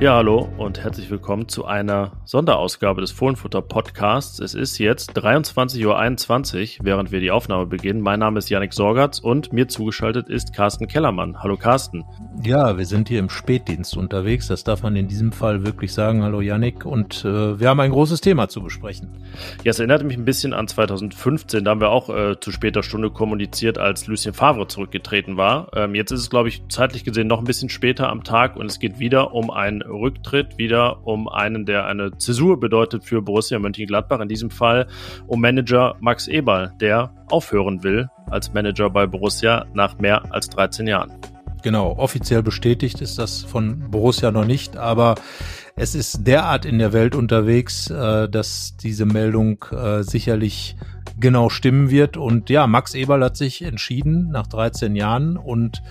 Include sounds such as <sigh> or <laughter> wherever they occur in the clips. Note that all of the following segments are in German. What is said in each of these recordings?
Ja, hallo und herzlich willkommen zu einer Sonderausgabe des Fohlenfutter Podcasts. Es ist jetzt 23.21 Uhr, während wir die Aufnahme beginnen. Mein Name ist Yannick Sorgatz und mir zugeschaltet ist Carsten Kellermann. Hallo Carsten. Ja, wir sind hier im Spätdienst unterwegs. Das darf man in diesem Fall wirklich sagen. Hallo Yannick. Und äh, wir haben ein großes Thema zu besprechen. Ja, es erinnert mich ein bisschen an 2015. Da haben wir auch äh, zu später Stunde kommuniziert, als Lucien Favre zurückgetreten war. Ähm, jetzt ist es, glaube ich, zeitlich gesehen noch ein bisschen später am Tag und es geht wieder um ein Rücktritt, wieder um einen, der eine Zäsur bedeutet für Borussia Mönchengladbach. In diesem Fall um Manager Max Eberl, der aufhören will als Manager bei Borussia nach mehr als 13 Jahren. Genau, offiziell bestätigt ist das von Borussia noch nicht, aber es ist derart in der Welt unterwegs, äh, dass diese Meldung äh, sicherlich genau stimmen wird. Und ja, Max Eberl hat sich entschieden nach 13 Jahren und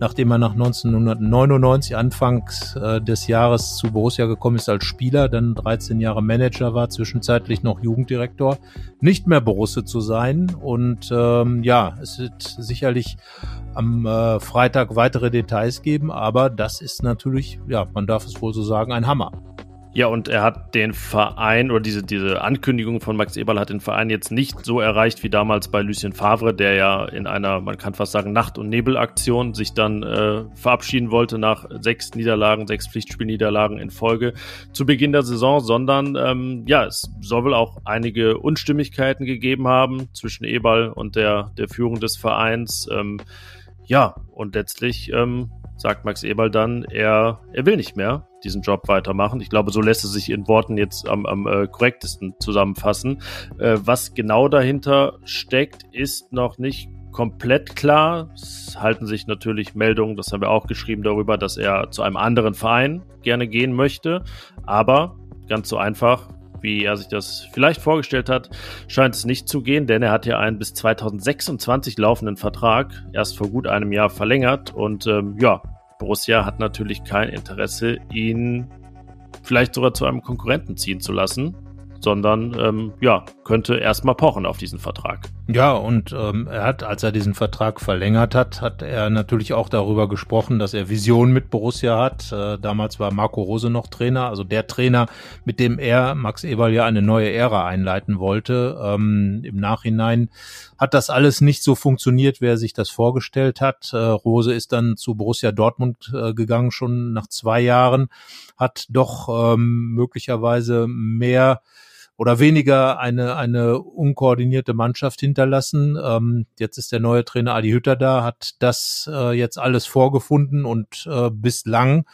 nachdem er nach 1999 Anfangs äh, des Jahres zu Borussia gekommen ist als Spieler, dann 13 Jahre Manager war, zwischenzeitlich noch Jugenddirektor, nicht mehr Borussia zu sein. Und ähm, ja, es wird sicherlich am äh, Freitag weitere Details geben, aber das ist natürlich, ja, man darf es wohl so sagen, ein Hammer. Ja, und er hat den Verein oder diese, diese Ankündigung von Max Eberl hat den Verein jetzt nicht so erreicht wie damals bei Lucien Favre, der ja in einer, man kann fast sagen, Nacht- und Nebelaktion sich dann äh, verabschieden wollte nach sechs Niederlagen, sechs Pflichtspielniederlagen in Folge zu Beginn der Saison, sondern ähm, ja, es soll wohl auch einige Unstimmigkeiten gegeben haben zwischen Eberl und der, der Führung des Vereins. Ähm, ja, und letztlich ähm, sagt Max Eberl dann, er, er will nicht mehr diesen Job weitermachen. Ich glaube, so lässt es sich in Worten jetzt am, am äh, korrektesten zusammenfassen. Äh, was genau dahinter steckt, ist noch nicht komplett klar. Es halten sich natürlich Meldungen, das haben wir auch geschrieben darüber, dass er zu einem anderen Verein gerne gehen möchte. Aber ganz so einfach wie er sich das vielleicht vorgestellt hat, scheint es nicht zu gehen, denn er hat ja einen bis 2026 laufenden Vertrag erst vor gut einem Jahr verlängert und ähm, ja, Borussia hat natürlich kein Interesse, ihn vielleicht sogar zu einem Konkurrenten ziehen zu lassen sondern ähm, ja, könnte erstmal pochen auf diesen Vertrag. Ja, und ähm, er hat, als er diesen Vertrag verlängert hat, hat er natürlich auch darüber gesprochen, dass er Visionen mit Borussia hat. Äh, damals war Marco Rose noch Trainer, also der Trainer, mit dem er, Max Eberl, ja eine neue Ära einleiten wollte. Ähm, Im Nachhinein hat das alles nicht so funktioniert, wie er sich das vorgestellt hat. Äh, Rose ist dann zu Borussia Dortmund äh, gegangen, schon nach zwei Jahren, hat doch ähm, möglicherweise mehr oder weniger eine, eine unkoordinierte Mannschaft hinterlassen. Ähm, jetzt ist der neue Trainer Adi Hütter da, hat das äh, jetzt alles vorgefunden und äh, bislang,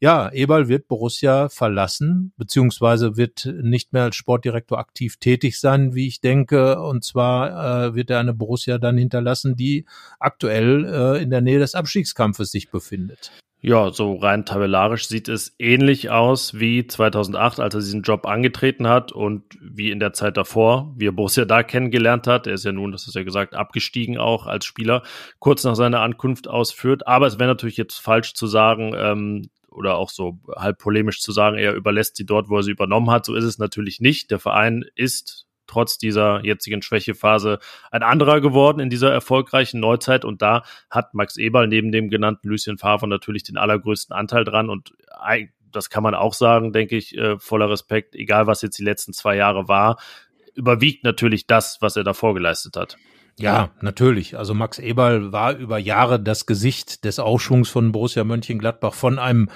ja, Eberl wird Borussia verlassen, beziehungsweise wird nicht mehr als Sportdirektor aktiv tätig sein, wie ich denke. Und zwar äh, wird er eine Borussia dann hinterlassen, die aktuell äh, in der Nähe des Abstiegskampfes sich befindet. Ja, so rein tabellarisch sieht es ähnlich aus wie 2008, als er diesen Job angetreten hat und wie in der Zeit davor, wie er Borussia da kennengelernt hat. Er ist ja nun, das ist ja gesagt, abgestiegen auch als Spieler, kurz nach seiner Ankunft ausführt. Aber es wäre natürlich jetzt falsch zu sagen, ähm, oder auch so halb polemisch zu sagen, er überlässt sie dort, wo er sie übernommen hat. So ist es natürlich nicht. Der Verein ist trotz dieser jetzigen Schwächephase ein anderer geworden in dieser erfolgreichen Neuzeit. Und da hat Max Eberl neben dem genannten Lucien Favre natürlich den allergrößten Anteil dran. Und das kann man auch sagen, denke ich, äh, voller Respekt, egal was jetzt die letzten zwei Jahre war, überwiegt natürlich das, was er davor geleistet hat. Ja, natürlich. Also Max Eberl war über Jahre das Gesicht des Aufschwungs von Borussia Mönchengladbach von einem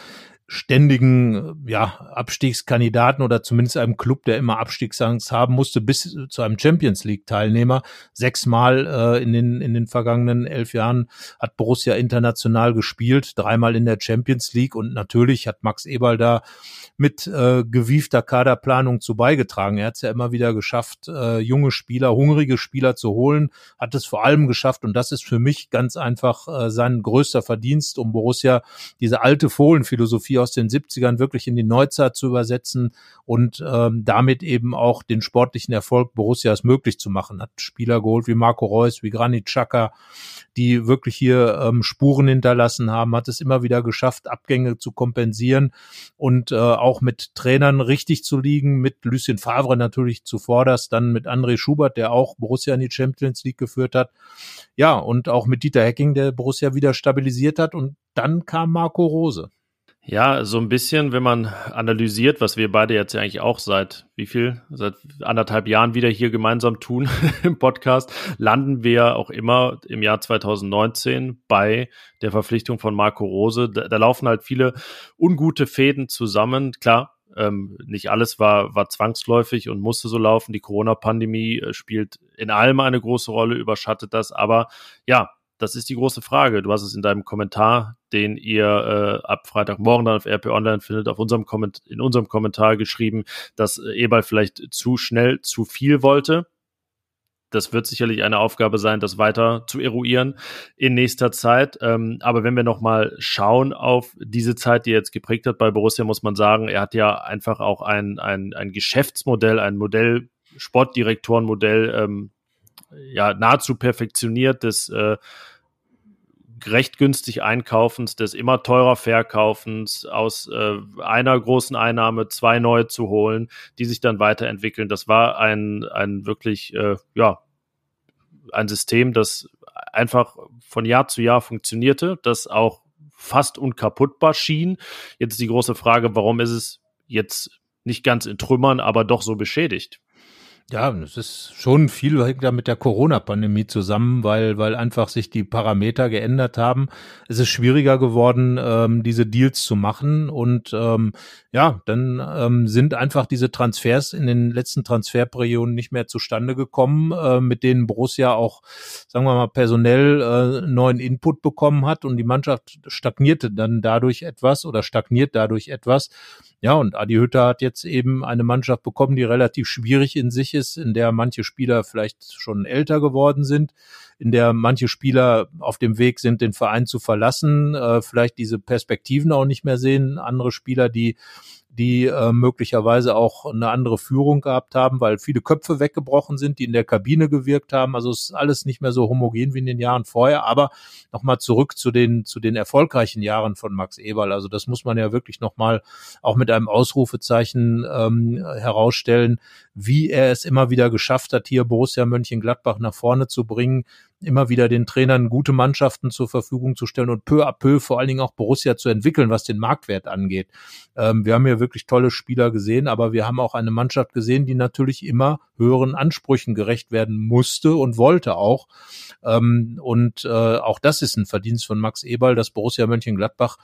ständigen ja, Abstiegskandidaten oder zumindest einem Club, der immer Abstiegsangst haben musste, bis zu einem Champions League-Teilnehmer. Sechsmal äh, in, den, in den vergangenen elf Jahren hat Borussia international gespielt, dreimal in der Champions League und natürlich hat Max Eberl da mit äh, gewiefter Kaderplanung zu beigetragen. Er hat es ja immer wieder geschafft, äh, junge Spieler, hungrige Spieler zu holen, hat es vor allem geschafft und das ist für mich ganz einfach äh, sein größter Verdienst, um Borussia diese alte Fohlenphilosophie Aus den 70ern wirklich in die Neuzeit zu übersetzen und ähm, damit eben auch den sportlichen Erfolg Borussias möglich zu machen. Hat Spieler geholt wie Marco Reus, wie Granit Xhaka, die wirklich hier ähm, Spuren hinterlassen haben, hat es immer wieder geschafft, Abgänge zu kompensieren und äh, auch mit Trainern richtig zu liegen, mit Lucien Favre natürlich zuvorderst, dann mit André Schubert, der auch Borussia in die Champions League geführt hat. Ja, und auch mit Dieter Hecking, der Borussia wieder stabilisiert hat. Und dann kam Marco Rose. Ja, so ein bisschen, wenn man analysiert, was wir beide jetzt ja eigentlich auch seit wie viel, seit anderthalb Jahren wieder hier gemeinsam tun <laughs> im Podcast, landen wir auch immer im Jahr 2019 bei der Verpflichtung von Marco Rose. Da, da laufen halt viele ungute Fäden zusammen. Klar, ähm, nicht alles war, war zwangsläufig und musste so laufen. Die Corona-Pandemie äh, spielt in allem eine große Rolle, überschattet das. Aber ja, das ist die große Frage. Du hast es in deinem Kommentar, den ihr äh, ab Freitagmorgen dann auf RP Online findet, auf unserem Komment in unserem Kommentar geschrieben, dass äh, Eberl vielleicht zu schnell zu viel wollte. Das wird sicherlich eine Aufgabe sein, das weiter zu eruieren in nächster Zeit. Ähm, aber wenn wir nochmal schauen auf diese Zeit, die er jetzt geprägt hat bei Borussia, muss man sagen, er hat ja einfach auch ein, ein, ein Geschäftsmodell, ein Modell, Sportdirektorenmodell ähm, ja nahezu perfektioniert des äh, recht günstig Einkaufens, des immer teurer Verkaufens, aus äh, einer großen Einnahme zwei neue zu holen, die sich dann weiterentwickeln. Das war ein, ein wirklich, äh, ja, ein System, das einfach von Jahr zu Jahr funktionierte, das auch fast unkaputtbar schien. Jetzt ist die große Frage, warum ist es jetzt nicht ganz in Trümmern, aber doch so beschädigt? Ja, es ist schon viel hängt da mit der Corona-Pandemie zusammen, weil, weil einfach sich die Parameter geändert haben. Es ist schwieriger geworden, ähm, diese Deals zu machen. Und ähm, ja, dann ähm, sind einfach diese Transfers in den letzten Transferperioden nicht mehr zustande gekommen, äh, mit denen Borussia auch, sagen wir mal, personell äh, neuen Input bekommen hat und die Mannschaft stagnierte dann dadurch etwas oder stagniert dadurch etwas. Ja, und Adi Hütter hat jetzt eben eine Mannschaft bekommen, die relativ schwierig in sich ist, in der manche Spieler vielleicht schon älter geworden sind, in der manche Spieler auf dem Weg sind, den Verein zu verlassen, äh, vielleicht diese Perspektiven auch nicht mehr sehen, andere Spieler, die die äh, möglicherweise auch eine andere Führung gehabt haben, weil viele Köpfe weggebrochen sind, die in der Kabine gewirkt haben. Also es ist alles nicht mehr so homogen wie in den Jahren vorher. Aber nochmal zurück zu den, zu den erfolgreichen Jahren von Max Eberl. Also das muss man ja wirklich nochmal auch mit einem Ausrufezeichen ähm, herausstellen, wie er es immer wieder geschafft hat, hier Borussia Mönchengladbach nach vorne zu bringen, immer wieder den Trainern gute Mannschaften zur Verfügung zu stellen und peu à peu vor allen Dingen auch Borussia zu entwickeln, was den Marktwert angeht. Ähm, wir haben hier wirklich tolle Spieler gesehen, aber wir haben auch eine Mannschaft gesehen, die natürlich immer höheren Ansprüchen gerecht werden musste und wollte auch. Ähm, und äh, auch das ist ein Verdienst von Max Eberl, dass Borussia Mönchengladbach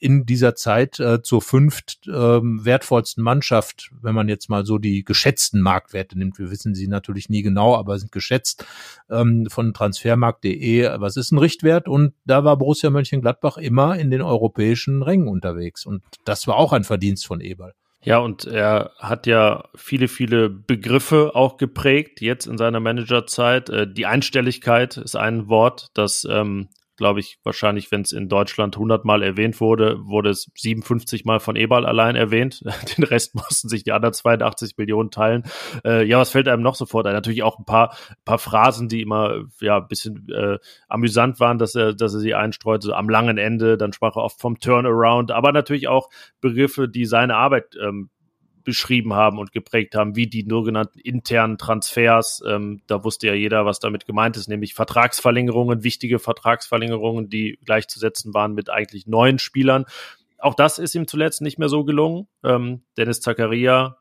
in dieser Zeit äh, zur fünft ähm, wertvollsten Mannschaft, wenn man jetzt mal so die geschätzten Marktwerte nimmt. Wir wissen sie natürlich nie genau, aber sind geschätzt ähm, von transfermarkt.de. Was ist ein Richtwert? Und da war Borussia Mönchengladbach immer in den europäischen Rängen unterwegs. Und das war auch ein Verdienst von Eberl. Ja, und er hat ja viele, viele Begriffe auch geprägt, jetzt in seiner Managerzeit. Äh, die Einstelligkeit ist ein Wort, das ähm, glaube ich, wahrscheinlich, wenn es in Deutschland 100 Mal erwähnt wurde, wurde es 57 Mal von Ebal allein erwähnt. <laughs> Den Rest mussten sich die anderen 82 Millionen teilen. Äh, ja, was fällt einem noch sofort ein? Natürlich auch ein paar, paar Phrasen, die immer ja ein bisschen äh, amüsant waren, dass er, dass er sie einstreute. So am langen Ende, dann sprach er oft vom Turnaround, aber natürlich auch Begriffe, die seine Arbeit ähm, beschrieben haben und geprägt haben, wie die sogenannten internen Transfers. Ähm, da wusste ja jeder, was damit gemeint ist, nämlich Vertragsverlängerungen, wichtige Vertragsverlängerungen, die gleichzusetzen waren mit eigentlich neuen Spielern. Auch das ist ihm zuletzt nicht mehr so gelungen. Ähm, Dennis Zakaria,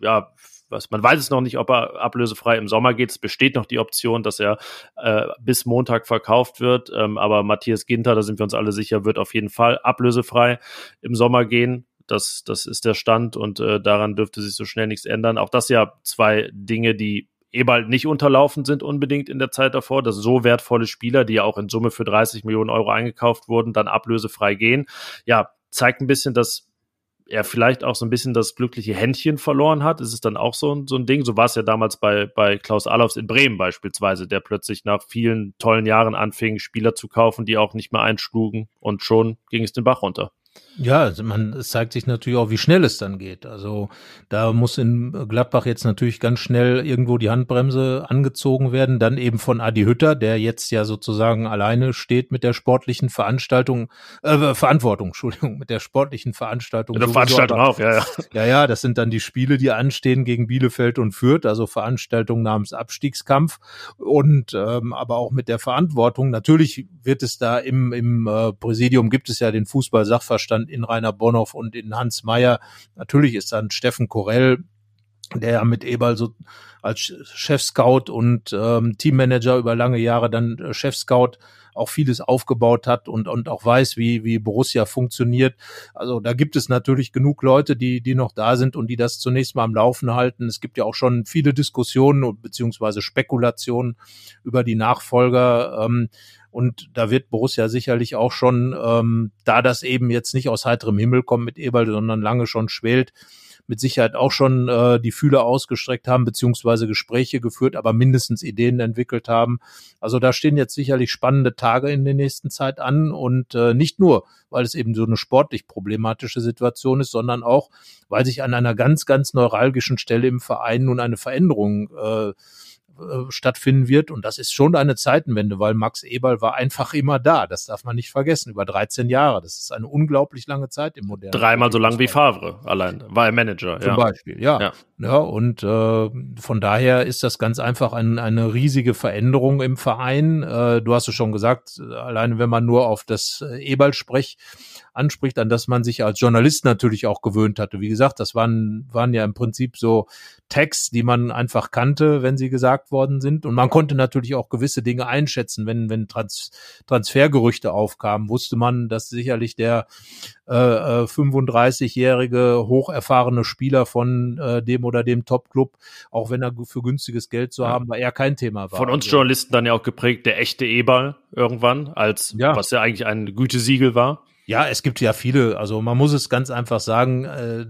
ja, was, man weiß es noch nicht, ob er ablösefrei im Sommer geht. Es besteht noch die Option, dass er äh, bis Montag verkauft wird. Ähm, aber Matthias Ginter, da sind wir uns alle sicher, wird auf jeden Fall ablösefrei im Sommer gehen. Das, das ist der Stand und äh, daran dürfte sich so schnell nichts ändern. Auch das ja zwei Dinge, die eh bald nicht unterlaufen sind unbedingt in der Zeit davor, dass so wertvolle Spieler, die ja auch in Summe für 30 Millionen Euro eingekauft wurden, dann ablösefrei gehen. Ja, zeigt ein bisschen, dass er vielleicht auch so ein bisschen das glückliche Händchen verloren hat. Ist es dann auch so, so ein Ding? So war es ja damals bei, bei Klaus Allofs in Bremen beispielsweise, der plötzlich nach vielen tollen Jahren anfing, Spieler zu kaufen, die auch nicht mehr einschlugen und schon ging es den Bach runter. Ja, also man, es zeigt sich natürlich auch, wie schnell es dann geht. Also da muss in Gladbach jetzt natürlich ganz schnell irgendwo die Handbremse angezogen werden. Dann eben von Adi Hütter, der jetzt ja sozusagen alleine steht mit der sportlichen Veranstaltung, äh, Verantwortung, <laughs> Entschuldigung, mit der sportlichen Veranstaltung. Mit der Veranstaltung auch, ja, ja. Ja, ja, das sind dann die Spiele, die anstehen gegen Bielefeld und Fürth, also Veranstaltung namens Abstiegskampf und ähm, aber auch mit der Verantwortung. Natürlich wird es da im, im äh, Präsidium gibt es ja den Fußball-Sachverstand in Rainer Bonhoff und in Hans Meyer. Natürlich ist dann Steffen Korell, der ja mit Eberl so als Chef-Scout und ähm, Teammanager über lange Jahre dann äh, Chef-Scout auch vieles aufgebaut hat und, und auch weiß, wie, wie Borussia funktioniert. Also da gibt es natürlich genug Leute, die, die noch da sind und die das zunächst mal am Laufen halten. Es gibt ja auch schon viele Diskussionen beziehungsweise Spekulationen über die Nachfolger. Ähm, und da wird Borussia sicherlich auch schon, ähm, da das eben jetzt nicht aus heiterem Himmel kommt mit Eberl, sondern lange schon schwelt, mit Sicherheit auch schon äh, die Fühler ausgestreckt haben, beziehungsweise Gespräche geführt, aber mindestens Ideen entwickelt haben. Also da stehen jetzt sicherlich spannende Tage in der nächsten Zeit an und äh, nicht nur, weil es eben so eine sportlich problematische Situation ist, sondern auch, weil sich an einer ganz, ganz neuralgischen Stelle im Verein nun eine Veränderung äh, äh, stattfinden wird. Und das ist schon eine Zeitenwende, weil Max Eberl war einfach immer da. Das darf man nicht vergessen. Über 13 Jahre. Das ist eine unglaublich lange Zeit im modernen. Dreimal so lang wie Favre allein. War er Manager. Zum ja. Beispiel, ja. ja. ja und äh, von daher ist das ganz einfach ein, eine riesige Veränderung im Verein. Äh, du hast es schon gesagt, alleine wenn man nur auf das äh, Eberl-Sprech anspricht, an das man sich als Journalist natürlich auch gewöhnt hatte. Wie gesagt, das waren, waren ja im Prinzip so Tags, die man einfach kannte, wenn sie gesagt worden sind. Und man konnte natürlich auch gewisse Dinge einschätzen. Wenn, wenn Trans Transfergerüchte aufkamen, wusste man, dass sicherlich der äh, 35-jährige äh, hocherfahrene Spieler von äh, dem oder dem Top-Club, auch wenn er für günstiges Geld zu haben, war eher kein Thema war. Von uns Journalisten dann ja auch geprägt, der echte Eberl irgendwann, als ja. was ja eigentlich ein Gütesiegel war. Ja, es gibt ja viele, also man muss es ganz einfach sagen, äh,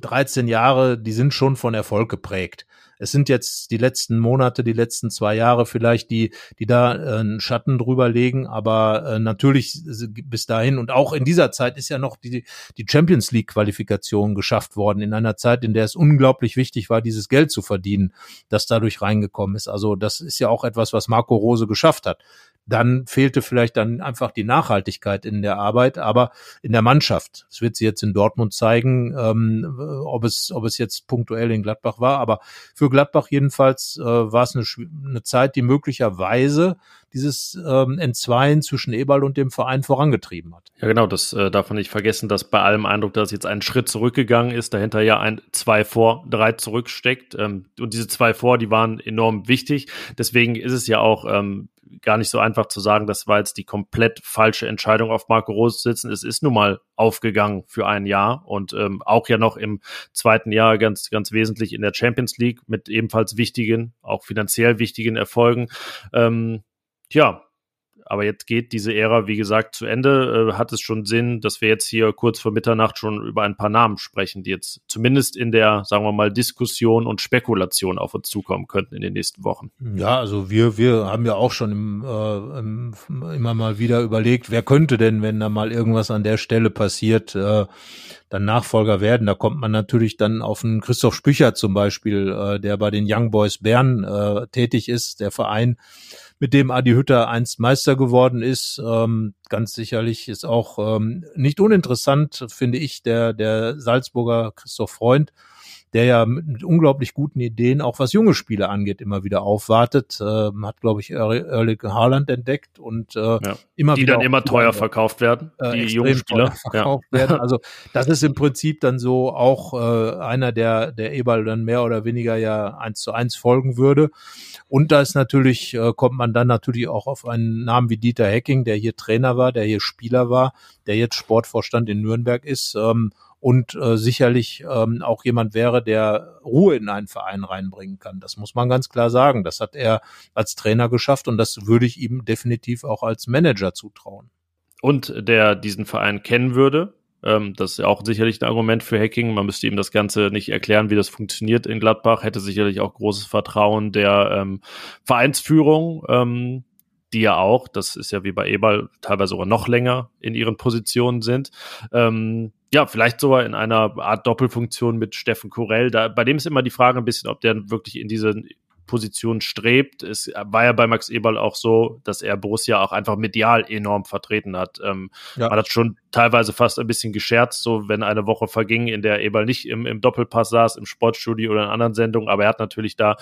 13 Jahre, die sind schon von Erfolg geprägt. Es sind jetzt die letzten Monate, die letzten zwei Jahre vielleicht, die, die da äh, einen Schatten drüber legen, aber äh, natürlich bis dahin und auch in dieser Zeit ist ja noch die, die Champions League Qualifikation geschafft worden, in einer Zeit, in der es unglaublich wichtig war, dieses Geld zu verdienen, das dadurch reingekommen ist. Also das ist ja auch etwas, was Marco Rose geschafft hat dann fehlte vielleicht dann einfach die Nachhaltigkeit in der Arbeit, aber in der Mannschaft. Es wird sie jetzt in Dortmund zeigen, ähm, ob es ob es jetzt punktuell in Gladbach war, aber für Gladbach jedenfalls äh, war es eine, eine Zeit, die möglicherweise dieses ähm, Entzweien zwischen Eberl und dem Verein vorangetrieben hat. Ja, genau, das äh, darf man nicht vergessen, dass bei allem Eindruck, dass jetzt ein Schritt zurückgegangen ist, dahinter ja ein zwei vor, drei zurücksteckt. Ähm, und diese zwei vor, die waren enorm wichtig. Deswegen ist es ja auch ähm, gar nicht so einfach zu sagen, das war jetzt die komplett falsche Entscheidung, auf Marco Rose zu sitzen. Es ist nun mal aufgegangen für ein Jahr und ähm, auch ja noch im zweiten Jahr ganz, ganz wesentlich in der Champions League mit ebenfalls wichtigen, auch finanziell wichtigen Erfolgen. Ähm, ja, aber jetzt geht diese Ära, wie gesagt, zu Ende. Äh, hat es schon Sinn, dass wir jetzt hier kurz vor Mitternacht schon über ein paar Namen sprechen, die jetzt zumindest in der, sagen wir mal, Diskussion und Spekulation auf uns zukommen könnten in den nächsten Wochen? Ja, also wir, wir haben ja auch schon im, äh, im, immer mal wieder überlegt, wer könnte denn, wenn da mal irgendwas an der Stelle passiert, äh, dann Nachfolger werden. Da kommt man natürlich dann auf einen Christoph Spücher zum Beispiel, äh, der bei den Young Boys Bern äh, tätig ist, der Verein mit dem Adi Hütter einst Meister geworden ist. Ähm, ganz sicherlich ist auch ähm, nicht uninteressant, finde ich, der, der Salzburger Christoph Freund, der ja mit unglaublich guten Ideen, auch was junge Spiele angeht, immer wieder aufwartet. Ähm, hat, glaube ich, Erling Haaland entdeckt und äh, ja. immer die wieder dann immer teuer verkauft werden, äh, die jungen Spieler. Verkauft ja. werden. <laughs> Also das ist im Prinzip dann so auch äh, einer, der der Eberl dann mehr oder weniger ja eins zu eins folgen würde. Und da ist natürlich, äh, kommt man dann natürlich auch auf einen Namen wie Dieter Hecking, der hier Trainer war, der hier Spieler war, der jetzt Sportvorstand in Nürnberg ist. Ähm, und äh, sicherlich ähm, auch jemand wäre, der Ruhe in einen Verein reinbringen kann. Das muss man ganz klar sagen. Das hat er als Trainer geschafft und das würde ich ihm definitiv auch als Manager zutrauen. Und der diesen Verein kennen würde, ähm, das ist auch sicherlich ein Argument für Hacking. Man müsste ihm das Ganze nicht erklären, wie das funktioniert in Gladbach. Hätte sicherlich auch großes Vertrauen der ähm, Vereinsführung. Ähm, die ja auch, das ist ja wie bei Eberl, teilweise sogar noch länger in ihren Positionen sind. Ähm, ja, vielleicht sogar in einer Art Doppelfunktion mit Steffen Korell. Da, bei dem ist immer die Frage ein bisschen, ob der wirklich in diese Position strebt. Es war ja bei Max Eberl auch so, dass er Borussia auch einfach medial enorm vertreten hat. Ähm, ja. Man hat schon teilweise fast ein bisschen gescherzt, so wenn eine Woche verging, in der Eberl nicht im, im Doppelpass saß, im Sportstudio oder in anderen Sendungen, aber er hat natürlich da,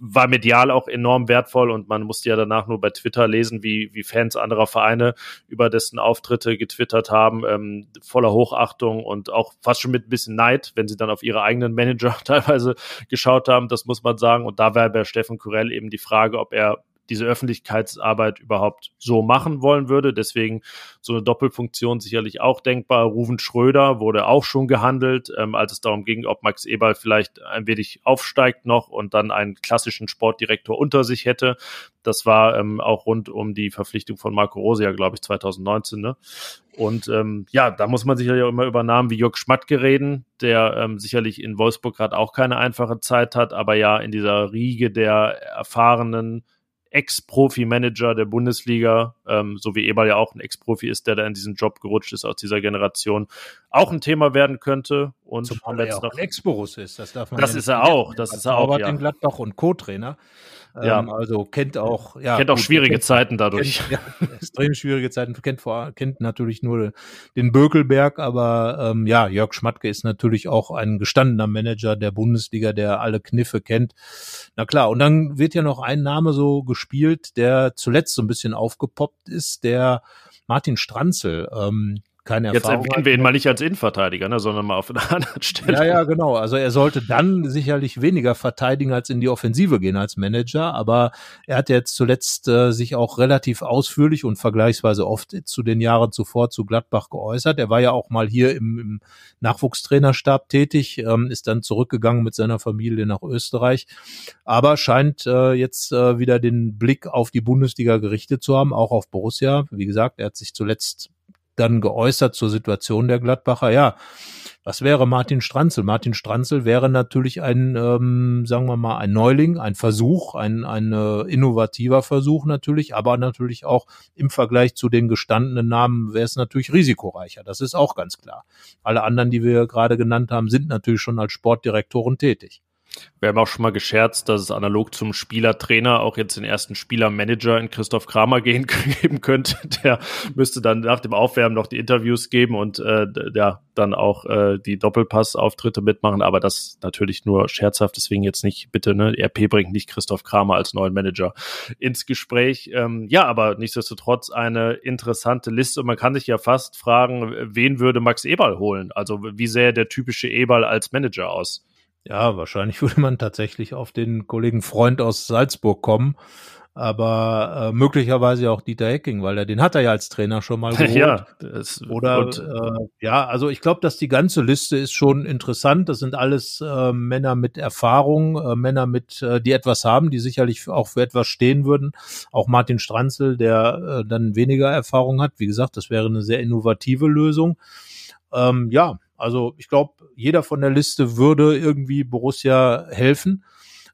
war medial auch enorm wertvoll und man musste ja danach nur bei Twitter lesen, wie, wie Fans anderer Vereine über dessen Auftritte getwittert haben, ähm, voller Hochachtung und auch fast schon mit ein bisschen Neid, wenn sie dann auf ihre eigenen Manager <laughs> teilweise geschaut haben, das muss man sagen. Und da wäre bei Steffen Kurell eben die Frage, ob er diese Öffentlichkeitsarbeit überhaupt so machen wollen würde. Deswegen so eine Doppelfunktion sicherlich auch denkbar. Ruven Schröder wurde auch schon gehandelt, ähm, als es darum ging, ob Max Eberl vielleicht ein wenig aufsteigt noch und dann einen klassischen Sportdirektor unter sich hätte. Das war ähm, auch rund um die Verpflichtung von Marco Rosia, glaube ich, 2019. Ne? Und ähm, ja, da muss man sicherlich auch immer über Namen wie Jörg Schmatke reden, der ähm, sicherlich in Wolfsburg gerade auch keine einfache Zeit hat, aber ja in dieser Riege der erfahrenen Ex-Profi-Manager der Bundesliga, ähm, so wie Eberl ja auch ein Ex-Profi ist, der da in diesen Job gerutscht ist aus dieser Generation, auch ein Thema werden könnte. Und Zumal er ja auch noch, ein Ex-Borus ist, das darf man Das ja ist er auch, das ist er auch, ja. in Gladbach und Co-Trainer. Ja. Ähm, also kennt auch, ja. Kennt auch gut, schwierige kennt, Zeiten dadurch. Kennt, <laughs> ja, extrem schwierige Zeiten. Kennt, vor, kennt natürlich nur den Bökelberg, aber ähm, ja, Jörg Schmatke ist natürlich auch ein gestandener Manager der Bundesliga, der alle Kniffe kennt. Na klar, und dann wird ja noch ein Name so gespielt, der zuletzt so ein bisschen aufgepoppt ist, der Martin Stranzel. Ähm, keine Erfahrung. Jetzt erwähnen wir ihn mal nicht als Innenverteidiger, ne, sondern mal auf einer <laughs> anderen Stelle. Ja, ja, genau. Also er sollte dann sicherlich weniger verteidigen als in die Offensive gehen als Manager, aber er hat jetzt zuletzt äh, sich auch relativ ausführlich und vergleichsweise oft zu den Jahren zuvor zu Gladbach geäußert. Er war ja auch mal hier im, im Nachwuchstrainerstab tätig, ähm, ist dann zurückgegangen mit seiner Familie nach Österreich, aber scheint äh, jetzt äh, wieder den Blick auf die Bundesliga gerichtet zu haben, auch auf Borussia. Wie gesagt, er hat sich zuletzt dann geäußert zur Situation der Gladbacher. Ja, was wäre Martin Stranzel? Martin Stranzel wäre natürlich ein, ähm, sagen wir mal, ein Neuling, ein Versuch, ein, ein äh, innovativer Versuch natürlich, aber natürlich auch im Vergleich zu den gestandenen Namen wäre es natürlich risikoreicher. Das ist auch ganz klar. Alle anderen, die wir gerade genannt haben, sind natürlich schon als Sportdirektoren tätig. Wir haben auch schon mal gescherzt, dass es analog zum Spielertrainer auch jetzt den ersten Spielermanager in Christoph Kramer <laughs> gehen, geben könnte. Der müsste dann nach dem Aufwärmen noch die Interviews geben und äh, ja, dann auch äh, die Doppelpass-Auftritte mitmachen. Aber das natürlich nur scherzhaft, deswegen jetzt nicht, bitte, ne, RP bringt nicht Christoph Kramer als neuen Manager ins Gespräch. Ähm, ja, aber nichtsdestotrotz eine interessante Liste. Und man kann sich ja fast fragen, wen würde Max Eberl holen? Also wie sähe der typische Eberl als Manager aus? Ja, wahrscheinlich <laughs> würde man tatsächlich auf den Kollegen Freund aus Salzburg kommen. Aber äh, möglicherweise auch Dieter Hecking, weil er den hat er ja als Trainer schon mal <laughs> geholt. ja, das, oder und, äh, ja, also ich glaube, dass die ganze Liste ist schon interessant. Das sind alles äh, Männer mit Erfahrung, äh, Männer mit, äh, die etwas haben, die sicherlich auch für etwas stehen würden. Auch Martin Stranzel, der äh, dann weniger Erfahrung hat. Wie gesagt, das wäre eine sehr innovative Lösung. Ähm, ja, also ich glaube, jeder von der Liste würde irgendwie Borussia helfen.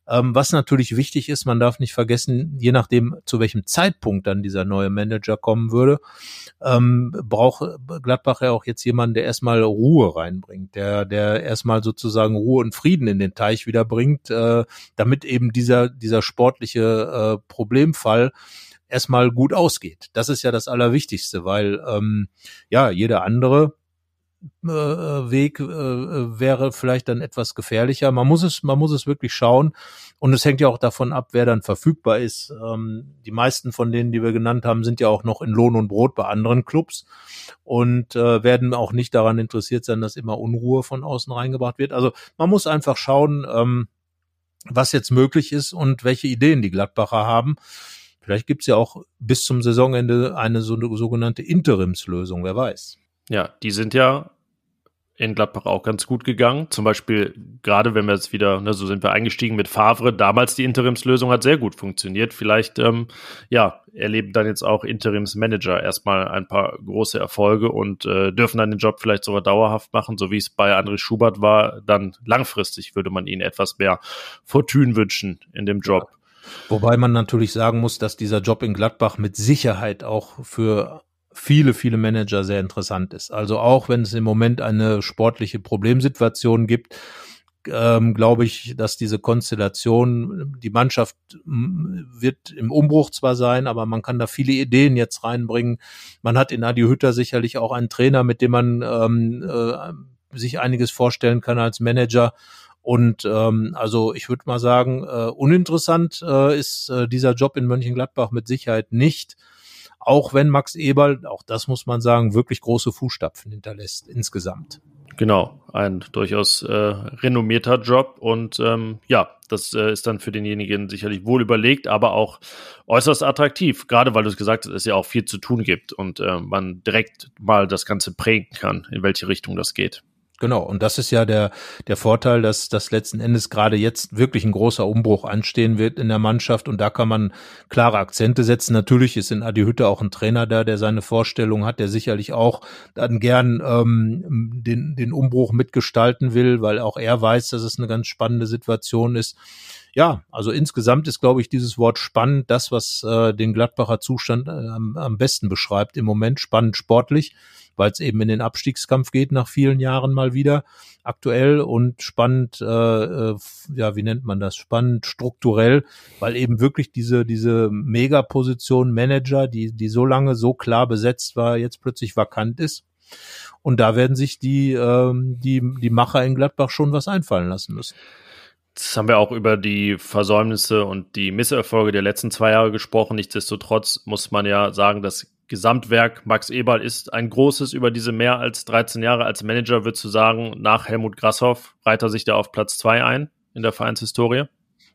Ähm, was natürlich wichtig ist, man darf nicht vergessen, je nachdem, zu welchem Zeitpunkt dann dieser neue Manager kommen würde, ähm, braucht Gladbach ja auch jetzt jemanden, der erstmal Ruhe reinbringt, der, der erstmal sozusagen Ruhe und Frieden in den Teich wieder bringt, äh, damit eben dieser, dieser sportliche äh, Problemfall erstmal gut ausgeht. Das ist ja das Allerwichtigste, weil ähm, ja, jeder andere Weg äh, wäre vielleicht dann etwas gefährlicher. Man muss es, man muss es wirklich schauen. Und es hängt ja auch davon ab, wer dann verfügbar ist. Ähm, die meisten von denen, die wir genannt haben, sind ja auch noch in Lohn und Brot bei anderen Clubs und äh, werden auch nicht daran interessiert sein, dass immer Unruhe von außen reingebracht wird. Also man muss einfach schauen, ähm, was jetzt möglich ist und welche Ideen die Gladbacher haben. Vielleicht gibt's ja auch bis zum Saisonende eine so eine sogenannte Interimslösung, wer weiß. Ja, die sind ja in Gladbach auch ganz gut gegangen. Zum Beispiel, gerade wenn wir jetzt wieder, ne, so sind wir eingestiegen mit Favre, damals die Interimslösung hat sehr gut funktioniert. Vielleicht, ähm, ja, erleben dann jetzt auch Interimsmanager erstmal ein paar große Erfolge und äh, dürfen dann den Job vielleicht sogar dauerhaft machen, so wie es bei André Schubert war. Dann langfristig würde man ihnen etwas mehr Fortune wünschen in dem Job. Wobei man natürlich sagen muss, dass dieser Job in Gladbach mit Sicherheit auch für viele, viele Manager sehr interessant ist. Also auch wenn es im Moment eine sportliche Problemsituation gibt, ähm, glaube ich, dass diese Konstellation, die Mannschaft wird im Umbruch zwar sein, aber man kann da viele Ideen jetzt reinbringen. Man hat in Adi Hütter sicherlich auch einen Trainer, mit dem man ähm, äh, sich einiges vorstellen kann als Manager. Und ähm, also ich würde mal sagen, äh, uninteressant äh, ist äh, dieser Job in Mönchengladbach mit Sicherheit nicht. Auch wenn Max Eberl, auch das muss man sagen, wirklich große Fußstapfen hinterlässt insgesamt. Genau, ein durchaus äh, renommierter Job und ähm, ja, das äh, ist dann für denjenigen sicherlich wohl überlegt, aber auch äußerst attraktiv, gerade weil du es gesagt hast, es ja auch viel zu tun gibt und äh, man direkt mal das Ganze prägen kann, in welche Richtung das geht. Genau, und das ist ja der, der Vorteil, dass das letzten Endes gerade jetzt wirklich ein großer Umbruch anstehen wird in der Mannschaft und da kann man klare Akzente setzen. Natürlich ist in Adi Hütte auch ein Trainer da, der seine Vorstellung hat, der sicherlich auch dann gern ähm, den, den Umbruch mitgestalten will, weil auch er weiß, dass es eine ganz spannende Situation ist. Ja, also insgesamt ist, glaube ich, dieses Wort spannend das, was äh, den Gladbacher Zustand äh, am, am besten beschreibt im Moment. Spannend sportlich weil es eben in den Abstiegskampf geht nach vielen Jahren mal wieder aktuell und spannend, äh, äh, ja, wie nennt man das? Spannend strukturell, weil eben wirklich diese, diese Megaposition Manager, die, die so lange so klar besetzt war, jetzt plötzlich vakant ist. Und da werden sich die, ähm, die, die Macher in Gladbach schon was einfallen lassen müssen. Jetzt haben wir auch über die Versäumnisse und die Misserfolge der letzten zwei Jahre gesprochen. Nichtsdestotrotz muss man ja sagen, dass Gesamtwerk Max Eberl ist ein großes über diese mehr als 13 Jahre als Manager, würdest du sagen, nach Helmut Grasshoff reiht er sich da auf Platz zwei ein in der Vereinshistorie?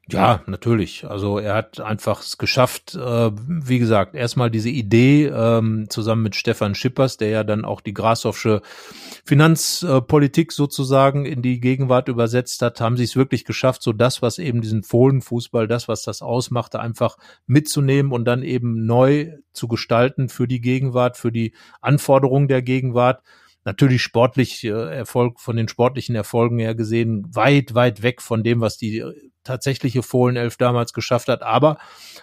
Ja, natürlich. Also er hat einfach es geschafft, äh, wie gesagt, erstmal diese Idee ähm, zusammen mit Stefan Schippers, der ja dann auch die Grashoffsche Finanzpolitik sozusagen in die Gegenwart übersetzt hat, haben sie es wirklich geschafft, so das, was eben diesen Fohlenfußball, das, was das ausmachte, einfach mitzunehmen und dann eben neu zu gestalten für die Gegenwart, für die Anforderungen der Gegenwart natürlich sportlich äh, Erfolg von den sportlichen Erfolgen her gesehen weit weit weg von dem was die tatsächliche Fohlenelf damals geschafft hat, aber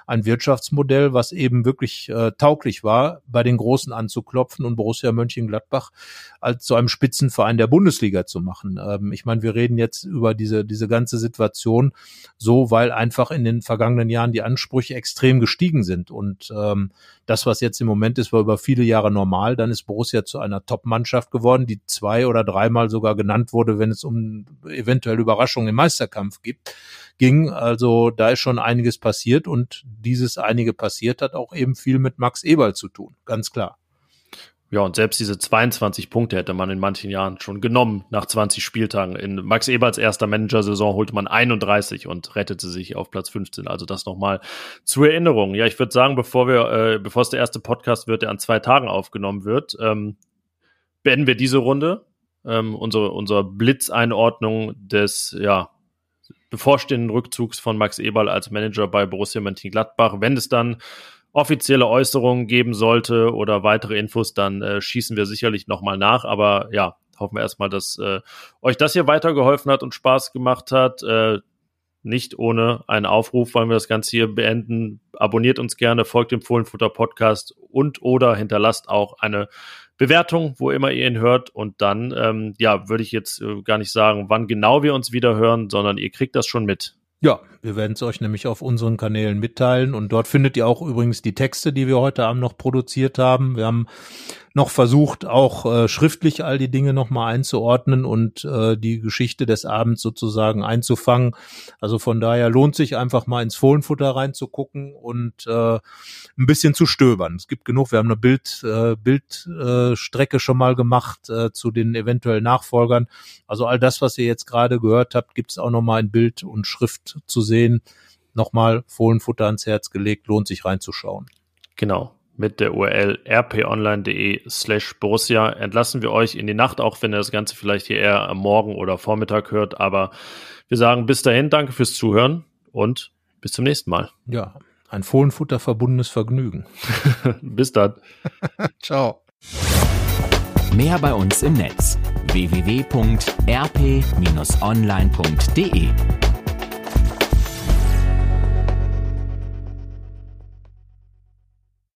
ein Wirtschaftsmodell, was eben wirklich äh, tauglich war, bei den Großen anzuklopfen und Borussia Mönchengladbach als zu einem Spitzenverein der Bundesliga zu machen. Ähm, ich meine, wir reden jetzt über diese, diese ganze Situation so, weil einfach in den vergangenen Jahren die Ansprüche extrem gestiegen sind und ähm, das, was jetzt im Moment ist, war über viele Jahre normal. Dann ist Borussia zu einer Top-Mannschaft geworden, die zwei oder dreimal sogar genannt wurde, wenn es um eventuelle Überraschungen im Meisterkampf gibt ging. Also da ist schon einiges passiert und dieses einige passiert hat auch eben viel mit Max Eberl zu tun, ganz klar. Ja, und selbst diese 22 Punkte hätte man in manchen Jahren schon genommen nach 20 Spieltagen. In Max Eberls erster Managersaison holte man 31 und rettete sich auf Platz 15. Also das nochmal zur Erinnerung. Ja, ich würde sagen, bevor wir, äh, bevor es der erste Podcast wird, der an zwei Tagen aufgenommen wird, ähm, beenden wir diese Runde. Ähm, unsere, unsere Blitzeinordnung des, ja, bevorstehenden Rückzugs von Max Eberl als Manager bei Borussia Mönchengladbach. Wenn es dann offizielle Äußerungen geben sollte oder weitere Infos, dann äh, schießen wir sicherlich nochmal nach. Aber ja, hoffen wir erstmal, dass äh, euch das hier weitergeholfen hat und Spaß gemacht hat. Äh, nicht ohne einen Aufruf wollen wir das Ganze hier beenden. Abonniert uns gerne, folgt dem Fohlenfutter Podcast und oder hinterlasst auch eine Bewertung, wo immer ihr ihn hört. Und dann, ähm, ja, würde ich jetzt äh, gar nicht sagen, wann genau wir uns wieder hören, sondern ihr kriegt das schon mit. Ja, wir werden es euch nämlich auf unseren Kanälen mitteilen und dort findet ihr auch übrigens die Texte, die wir heute Abend noch produziert haben. Wir haben noch versucht, auch äh, schriftlich all die Dinge nochmal einzuordnen und äh, die Geschichte des Abends sozusagen einzufangen. Also von daher lohnt sich einfach mal ins Fohlenfutter reinzugucken und äh, ein bisschen zu stöbern. Es gibt genug, wir haben eine Bild, äh, Bildstrecke äh, schon mal gemacht äh, zu den eventuellen Nachfolgern. Also all das, was ihr jetzt gerade gehört habt, gibt es auch nochmal in Bild und Schrift zu sehen. Nochmal Fohlenfutter ans Herz gelegt, lohnt sich reinzuschauen. Genau mit der URL rponline.de slash Borussia entlassen wir euch in die Nacht, auch wenn ihr das Ganze vielleicht hier eher am Morgen oder Vormittag hört. Aber wir sagen bis dahin, danke fürs Zuhören und bis zum nächsten Mal. Ja, ein Fohlenfutter verbundenes Vergnügen. <laughs> bis dann. <laughs> Ciao. Mehr bei uns im Netz www.rp-online.de